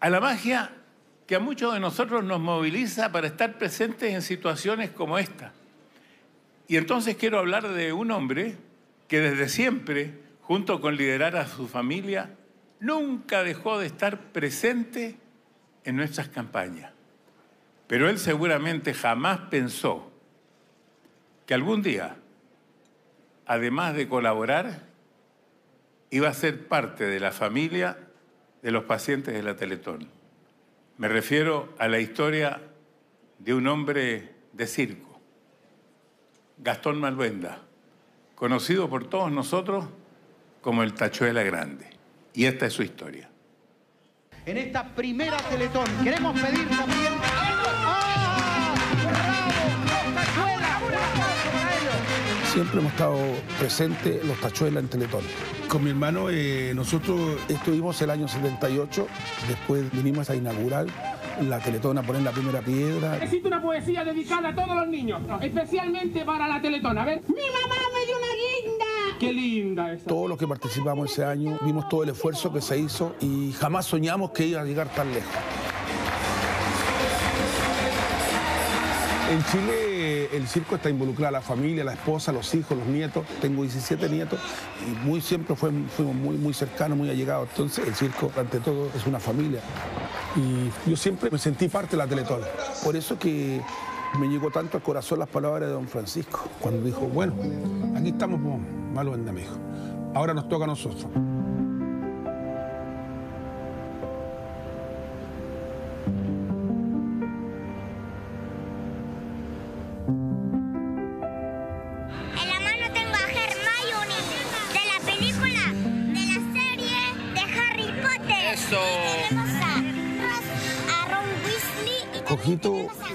a la magia que a muchos de nosotros nos moviliza para estar presentes en situaciones como esta. Y entonces quiero hablar de un hombre que desde siempre, junto con liderar a su familia, nunca dejó de estar presente en nuestras campañas. Pero él seguramente jamás pensó que algún día, además de colaborar, iba a ser parte de la familia de los pacientes de la Teletón. Me refiero a la historia de un hombre de circo, Gastón Malvenda, conocido por todos nosotros como el Tachuela Grande. Y esta es su historia. En esta primera Teletón queremos pedir también... Siempre hemos estado presentes los tachuelas en Teletón. Con mi hermano eh, nosotros estuvimos el año 78, después vinimos a inaugurar la Teletón a poner la primera piedra. Existe una poesía dedicada a todos los niños, especialmente para la Teletón. A ver. Mi mamá me dio una guinda. Qué linda esa. Todos los que participamos ese año vimos todo el esfuerzo que se hizo y jamás soñamos que iba a llegar tan lejos. En Chile el circo está involucrada la familia, la esposa, los hijos, los nietos. Tengo 17 nietos y muy siempre fuimos muy, muy cercanos, muy allegados. Entonces el circo, ante todo, es una familia. Y yo siempre me sentí parte de la Teletón. Por eso que me llegó tanto al corazón las palabras de don Francisco, cuando dijo, bueno, aquí estamos, pues, malo dijo. Ahora nos toca a nosotros.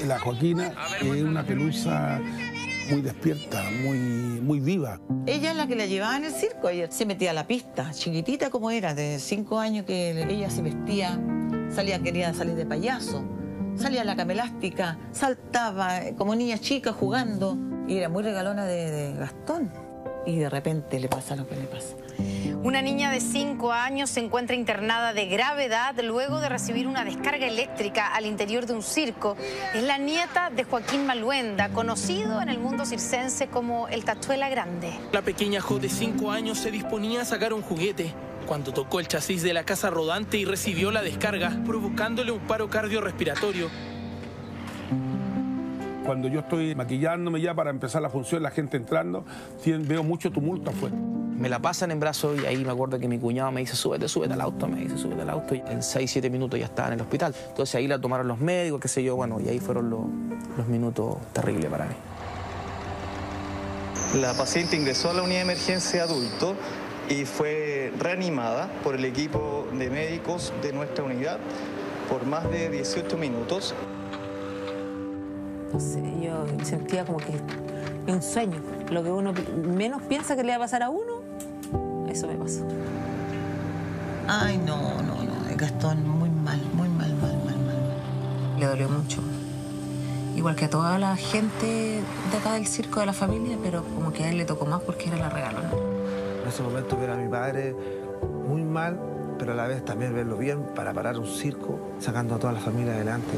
La Joaquina, es una pelusa muy despierta, muy, muy viva. Ella es la que la llevaba en el circo. Ella se metía a la pista, chiquitita como era, de cinco años que ella se vestía, salía, quería salir de payaso, salía a la cama elástica, saltaba como niña chica jugando y era muy regalona de, de Gastón. Y de repente le pasa lo que le pasa. Una niña de 5 años se encuentra internada de gravedad luego de recibir una descarga eléctrica al interior de un circo. Es la nieta de Joaquín Maluenda, conocido en el mundo circense como el Tachuela Grande. La pequeña Jo de 5 años se disponía a sacar un juguete cuando tocó el chasis de la casa rodante y recibió la descarga, provocándole un paro cardiorrespiratorio. Cuando yo estoy maquillándome ya para empezar la función, la gente entrando, veo mucho tumulto afuera. Me la pasan en brazos y ahí me acuerdo que mi cuñado me dice, súbete, súbete al auto, me dice, súbete al auto. Y en 6, 7 minutos ya estaba en el hospital. Entonces ahí la tomaron los médicos, qué sé yo, bueno, y ahí fueron los, los minutos terribles para mí. La paciente ingresó a la unidad de emergencia adulto y fue reanimada por el equipo de médicos de nuestra unidad por más de 18 minutos. No sé, yo sentía como que es un sueño. Lo que uno menos piensa que le va a pasar a uno, eso me pasó. Ay, no, no, no, Gastón, muy mal, muy mal, mal, mal, mal. Le dolió mucho. Igual que a toda la gente de acá del circo de la familia, pero como que a él le tocó más porque era la regalona. En ese momento ver a mi padre muy mal, pero a la vez también verlo bien para parar un circo, sacando a toda la familia adelante.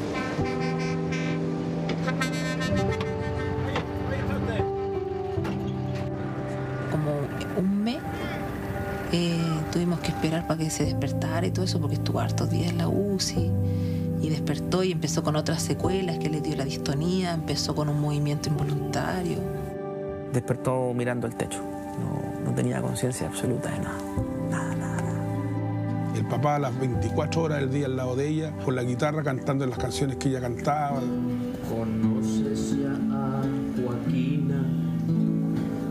Para que se despertara y todo eso porque estuvo hartos días en la UCI y despertó y empezó con otras secuelas que le dio la distonía, empezó con un movimiento involuntario. Despertó mirando el techo. No, no tenía conciencia absoluta de nada. Nada, nada, nada. El papá a las 24 horas del día al lado de ella, con la guitarra cantando las canciones que ella cantaba. Conoces ya a Joaquina,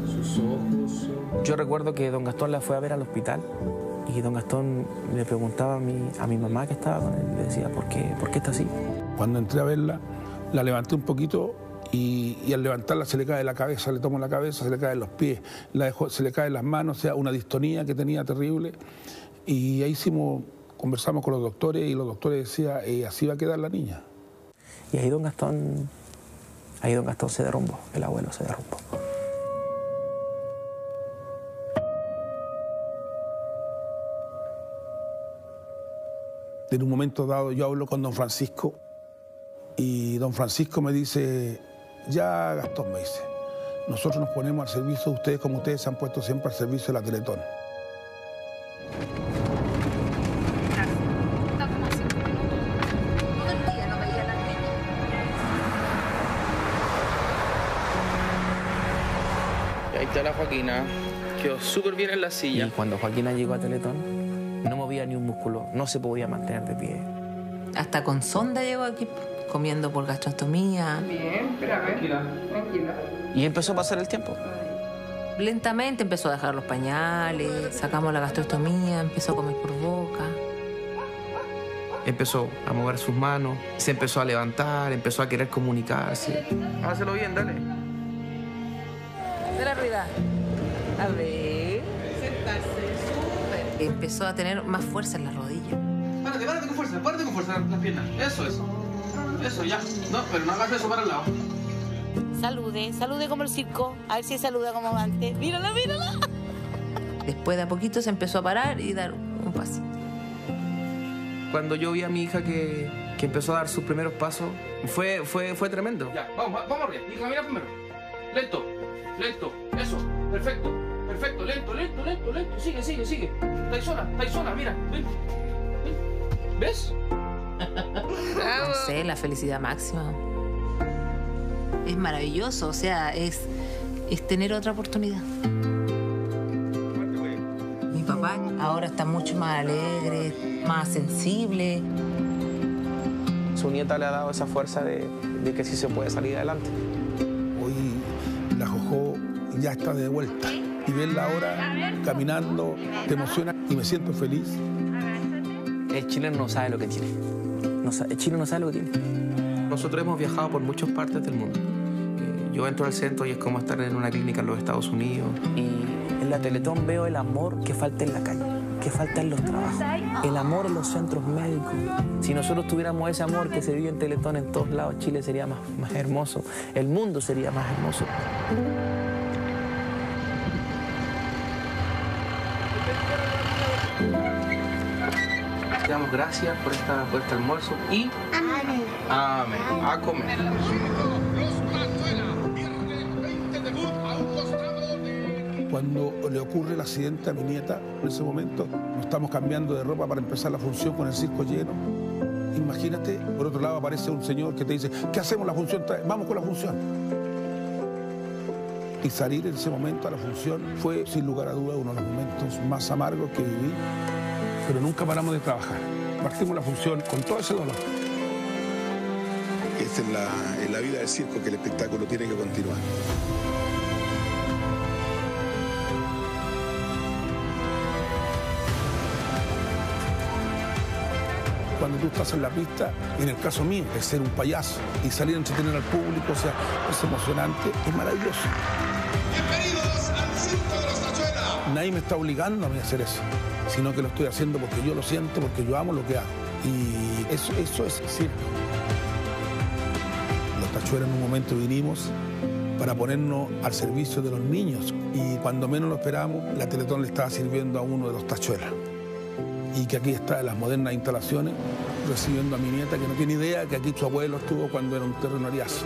sus ojos son... Yo recuerdo que don Gastón la fue a ver al hospital y don Gastón le preguntaba a mi, a mi mamá que estaba con él, le decía, ¿por qué, ¿por qué está así? Cuando entré a verla, la levanté un poquito y, y al levantarla se le cae la cabeza, le tomo la cabeza, se le caen los pies, la dejó- se le caen las manos, o sea, una distonía que tenía terrible. Y ahí hicimos, conversamos con los doctores y los doctores decían, "Eh, así va a quedar la niña. Y ahí don Gastón, ahí don Gastón se derrumbó, el abuelo se derrumbó. En un momento dado yo hablo con don Francisco y don Francisco me dice, ya Gastón me dice, nosotros nos ponemos al servicio de ustedes como ustedes se han puesto siempre al servicio de la Teletón. Y ahí está la Joaquina, quedó súper bien en la silla. Y cuando Joaquina llegó a Teletón, movía ni un músculo, no se podía mantener de pie. Hasta con sonda llegó aquí, comiendo por gastrostomía. Bien, espérame. Tranquila. Tranquila. Y empezó a pasar el tiempo. Lentamente empezó a dejar los pañales, sacamos la gastrostomía, empezó a comer por boca. Empezó a mover sus manos, se empezó a levantar, empezó a querer comunicarse. Hácelo bien, dale. De la arriba. A ver. Empezó a tener más fuerza en las rodillas. Párate, párate con fuerza, párate con fuerza las piernas. Eso es. Eso, ya. No, pero no hagas eso para el lado. Salude, salude como el circo. A ver si saluda como antes. Mírala, mírala. Después de a poquito se empezó a parar y dar un pasito. Cuando yo vi a mi hija que, que empezó a dar sus primeros pasos, fue, fue, fue tremendo. Ya, vamos, vamos arriba. Y camina primero. Lento, lento. Eso, perfecto, perfecto. Lento, lento, lento, lento. Sigue, sigue, sigue. Estáis sola, estáis sola, mira. Ven. Ven. ¿Ves? No sé, la felicidad máxima. Es maravilloso, o sea, es, es tener otra oportunidad. Mi papá ahora está mucho más alegre, más sensible. Su nieta le ha dado esa fuerza de, de que sí se puede salir adelante. Hoy la Jojo ya está de vuelta y verla ahora caminando te emociona y me siento feliz. El chileno no sabe lo que tiene. No el chileno no sabe lo que tiene. Nosotros hemos viajado por muchas partes del mundo. Eh, Yo entro al centro y es como estar en una clínica en los Estados Unidos. Y en la Teletón veo el amor que falta en la calle, que falta en los trabajos, el amor en los centros médicos. Si nosotros tuviéramos ese amor que se vive en Teletón en todos lados, Chile sería más, más hermoso, el mundo sería más hermoso. Damos gracias por, esta, por este almuerzo y amén. A comer. Cuando le ocurre el accidente a mi nieta, en ese momento nos estamos cambiando de ropa para empezar la función con el circo lleno. Imagínate, por otro lado aparece un señor que te dice, ¿qué hacemos la función? Vamos con la función. Y salir en ese momento a la función fue, sin lugar a dudas, uno de los momentos más amargos que viví, pero nunca paramos de trabajar. Partimos la función con todo ese dolor. Esta es la, es la vida del circo, que el espectáculo tiene que continuar. Cuando tú estás en la pista, en el caso mío, es ser un payaso y salir a entretener al público, o sea, es emocionante, es maravilloso. Nadie me está obligando a mí a hacer eso, sino que lo estoy haciendo porque yo lo siento, porque yo amo lo que hago. Y eso, eso es circo. Los tachuelas en un momento vinimos para ponernos al servicio de los niños y cuando menos lo esperamos, la Teletón le estaba sirviendo a uno de los tachuelas. Y que aquí está en las modernas instalaciones recibiendo a mi nieta que no tiene idea que aquí su abuelo estuvo cuando era un terreno ariazo.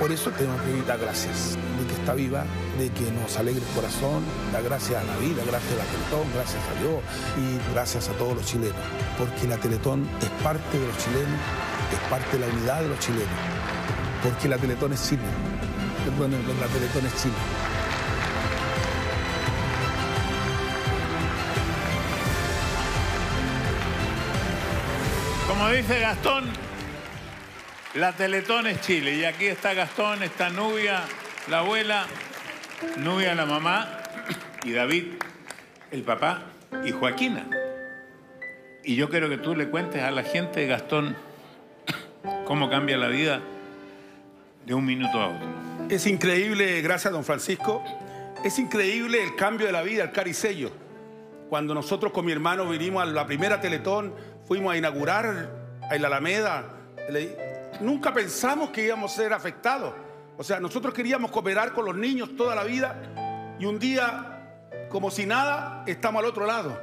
Por eso tengo que dar gracias de que está viva, de que nos alegre el corazón, da gracias a la vida, gracias a la Teletón, gracias a Dios y gracias a todos los chilenos. Porque la Teletón es parte de los chilenos, es parte de la unidad de los chilenos. Porque la Teletón es Chile. Perdonen, la Teletón es Chile. Como dice Gastón, la Teletón es Chile. Y aquí está Gastón, está Nubia, la abuela, Nubia, la mamá, y David, el papá, y Joaquina. Y yo quiero que tú le cuentes a la gente, Gastón, cómo cambia la vida de un minuto a otro. Es increíble, gracias don Francisco, es increíble el cambio de la vida, el caricello. Cuando nosotros con mi hermano vinimos a la primera Teletón, fuimos a inaugurar en la Alameda, nunca pensamos que íbamos a ser afectados. O sea, nosotros queríamos cooperar con los niños toda la vida y un día, como si nada, estamos al otro lado.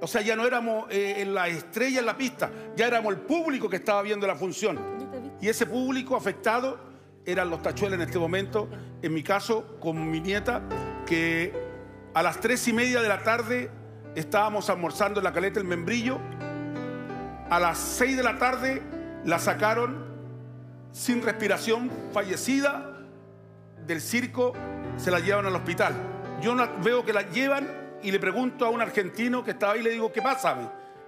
O sea, ya no éramos eh, en la estrella en la pista, ya éramos el público que estaba viendo la función. Y ese público afectado eran los tachuelas en este momento, en mi caso con mi nieta, que a las tres y media de la tarde estábamos almorzando en la caleta El Membrillo. A las seis de la tarde la sacaron sin respiración, fallecida del circo, se la llevan al hospital. Yo veo que la llevan y le pregunto a un argentino que estaba ahí, le digo, ¿qué pasa?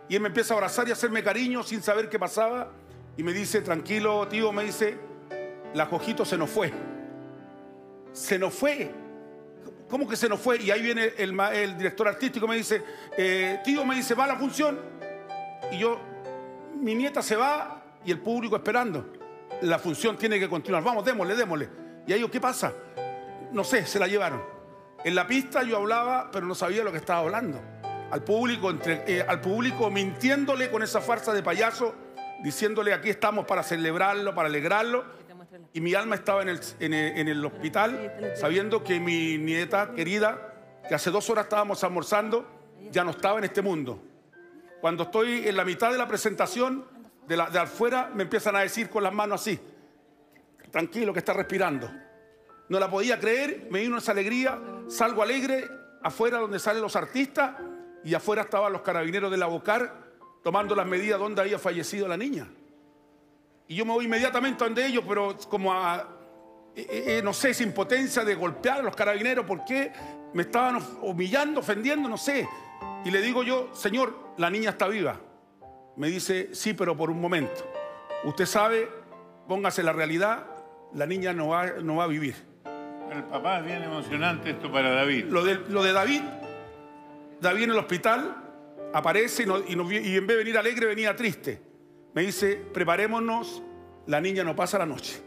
Y él me empieza a abrazar y a hacerme cariño sin saber qué pasaba. Y me dice, tranquilo, tío, me dice, la Cojito se nos fue. Se nos fue. ¿Cómo que se nos fue? Y ahí viene el director artístico, me dice, eh, tío, me dice, va la función. Y yo, mi nieta se va y el público esperando. La función tiene que continuar. Vamos, démosle, démosle. Y yo, ¿qué pasa? No sé, se la llevaron. En la pista yo hablaba, pero no sabía lo que estaba hablando. Al público, entre- eh, al público mintiéndole con esa farsa de payaso, diciéndole aquí estamos para celebrarlo, para alegrarlo. Y mi alma estaba en el, en el- en el hospital, sabiendo que mi nieta querida, que hace dos horas estábamos almorzando, ya no estaba en este mundo. Cuando estoy en la mitad de la presentación, de, la, afuera me empiezan a decir con las manos así, tranquilo que está respirando. No la podía creer, me vino esa alegría, salgo alegre, afuera donde salen los artistas, y afuera estaban los carabineros de la Bocar tomando las medidas donde había fallecido la niña. Y yo me voy inmediatamente donde ellos, pero como a, eh, eh, no sé, sin potencia de golpear a los carabineros, ¿por qué? Me estaban humillando, ofendiendo, no sé. Y le digo yo, Señor, la niña está viva. Me dice, sí, pero por un momento. Usted sabe, póngase la realidad, la niña no va, no va a vivir. El papá es bien emocionante esto para David. Lo de, lo de David, David en el hospital aparece y, no- y no vi- y en vez de venir alegre venía triste. Me dice, preparémonos, la niña no pasa la noche.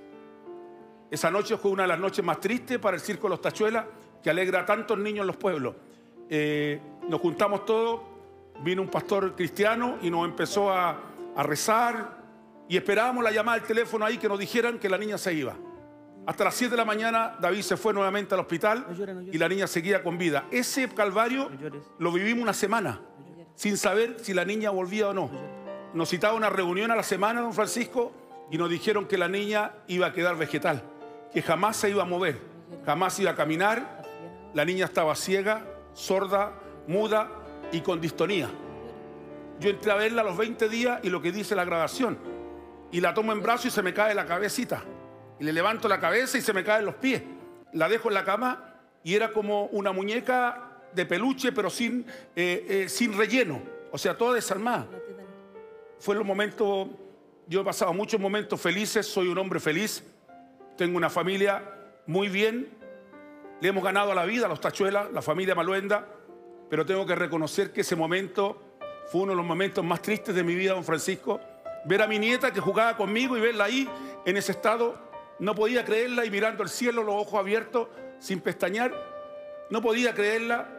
Esa noche fue una de las noches más tristes para el Circo de los Tachuelas, que alegra a tantos niños en los pueblos. Eh, nos juntamos todos, vino un pastor cristiano y nos empezó a, a rezar y esperábamos la llamada del teléfono ahí que nos dijeran que la niña se iba. Hasta las 7 de la mañana David se fue nuevamente al hospital y la niña seguía con vida. Ese calvario lo vivimos una semana sin saber si la niña volvía o no. Nos citaba una reunión a la semana, don Francisco, y nos dijeron que la niña iba a quedar vegetal, que jamás se iba a mover, jamás iba a caminar. La niña estaba ciega, sorda, muda y con distonía. Yo entré a verla los 20 días y lo que dice la grabación. Y la tomo en brazo y se me cae la cabecita. Y le levanto la cabeza y se me caen los pies. La dejo en la cama y era como una muñeca de peluche, pero sin, eh, eh, sin relleno. O sea, toda desarmada. Fue los momentos, yo he pasado muchos momentos felices, soy un hombre feliz, tengo una familia muy bien, le hemos ganado a la vida a los tachuelas, la familia Maluenda, pero tengo que reconocer que ese momento fue uno de los momentos más tristes de mi vida, don Francisco. Ver a mi nieta que jugaba conmigo y verla ahí en ese estado, no podía creerla y mirando al cielo, los ojos abiertos, sin pestañear, no podía creerla.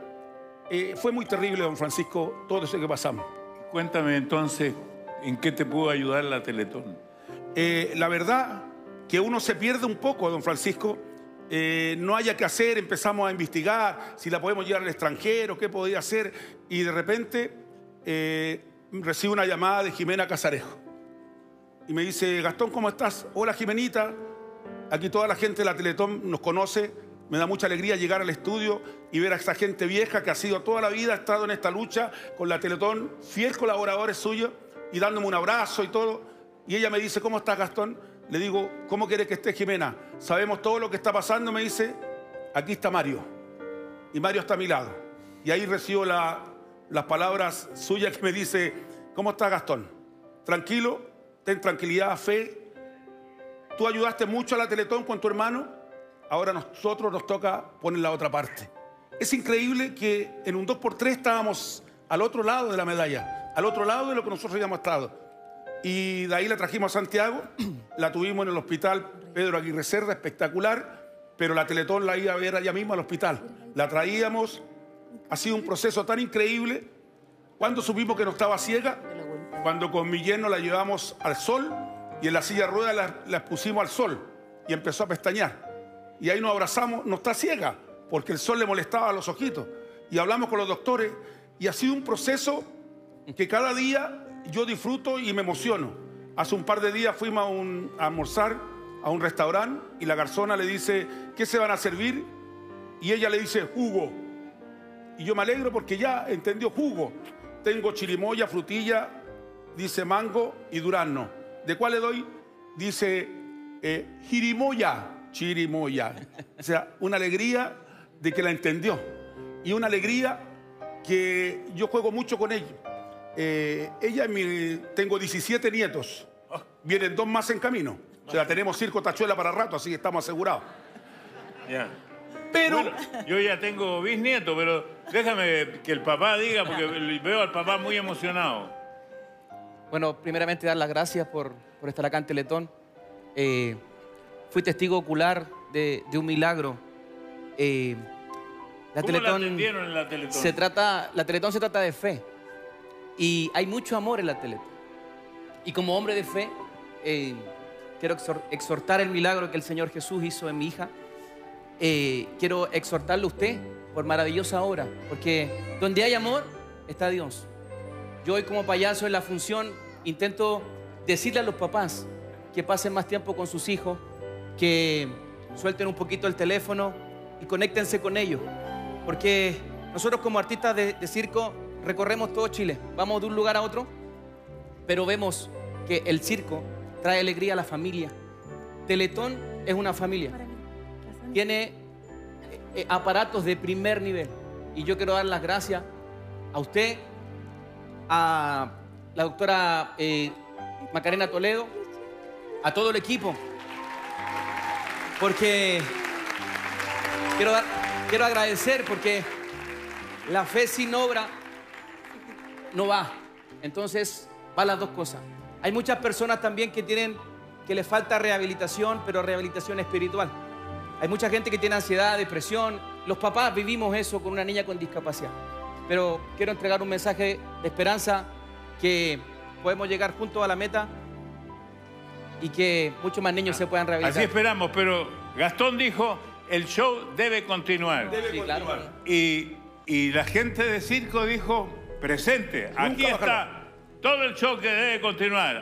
Eh, fue muy terrible, don Francisco, todo eso que pasamos. Cuéntame entonces, ¿en qué te pudo ayudar la Teletón? Eh, la verdad que uno se pierde un poco, don Francisco. Eh, no haya que hacer, empezamos a investigar si la podemos llevar al extranjero, qué podía hacer, y de repente eh, recibo una llamada de Jimena Casarejo. Y me dice, Gastón, ¿cómo estás? Hola Jimenita, aquí toda la gente de la Teletón nos conoce, me da mucha alegría llegar al estudio y ver a esta gente vieja que ha sido toda la vida, estado en esta lucha con la Teletón, fiel colaboradores suyos, y dándome un abrazo y todo. Y ella me dice, ¿cómo estás Gastón? Le digo, ¿cómo quieres que esté Jimena? Sabemos todo lo que está pasando, me dice, aquí está Mario. Y Mario está a mi lado. Y ahí recibo la- las palabras suyas que me dice, ¿cómo está Gastón? Tranquilo, ten tranquilidad, fe. Tú ayudaste mucho a la Teletón con tu hermano, ahora nosotros nos toca poner la otra parte. Es increíble que en un 2x3 estábamos al otro lado de la medalla, al otro lado de lo que nosotros habíamos estado. Y de ahí la trajimos a Santiago, la tuvimos en el hospital Pedro Aguirre Cerda, espectacular, pero la Teletón la iba a ver allá mismo al hospital. La traíamos, ha sido un proceso tan increíble. Cuando supimos que no estaba ciega, cuando con mi yerno la llevamos al sol y en la silla de ruedas la, la pusimos al sol y empezó a pestañear. Y ahí nos abrazamos, no está ciega, porque el sol le molestaba a los ojitos. Y hablamos con los doctores y ha sido un proceso que cada día yo disfruto y me emociono. Hace un par de días fuimos a, un, a almorzar a un restaurante y la garzona le dice, ¿qué se van a servir? Y ella le dice, jugo. Y yo me alegro porque ya entendió jugo. Tengo chirimoya, frutilla, dice mango y durazno. ¿De cuál le doy? Dice eh, jirimoya, chirimoya. O sea, una alegría de que la entendió. Y una alegría que yo juego mucho con ella. Eh, ella mi, tengo 17 nietos. Vienen dos más en camino. O sea, tenemos circo tachuela para rato, así que estamos asegurados. Ya. Pero. Bueno, yo ya tengo bisnieto, pero déjame que el papá diga, porque veo al papá muy emocionado. Bueno, primeramente dar las gracias por, por estar acá en Teletón. Eh, fui testigo ocular de, de un milagro. Eh, la ¿Cómo la Teletón atendieron en la Teletón? se trata, la Teletón se trata de fe. Y hay mucho amor en la Teletón. Y como hombre de fe, eh, quiero exhor- exhortar el milagro que el Señor Jesús hizo en mi hija. Eh, quiero exhortarle a usted por maravillosa obra, porque donde hay amor está Dios. Yo hoy como payaso en la función intento decirle a los papás que pasen más tiempo con sus hijos, que suelten un poquito el teléfono y conéctense con ellos. Porque nosotros como artistas de circo recorremos todo Chile, vamos de un lugar a otro, pero vemos que el circo trae alegría a la familia. Teletón es una familia. Tiene eh, eh, aparatos de primer nivel. Y yo quiero dar las gracias a usted, a la doctora eh, Macarena Toledo, a todo el equipo, porque quiero, quiero agradecer porque la fe sin obra no va. Entonces, va las dos cosas. Hay muchas personas también que tienen que les falta rehabilitación, pero rehabilitación espiritual. Hay mucha gente que tiene ansiedad, depresión. Los papás vivimos eso con una niña con discapacidad. Pero quiero entregar un mensaje de esperanza que podemos llegar juntos a la meta y que muchos más niños se puedan rehabilitar. Así esperamos, pero Gastón dijo, el show debe continuar. Sí, claro. Y, y la gente de circo dijo, presente, aquí está todo el show que debe continuar.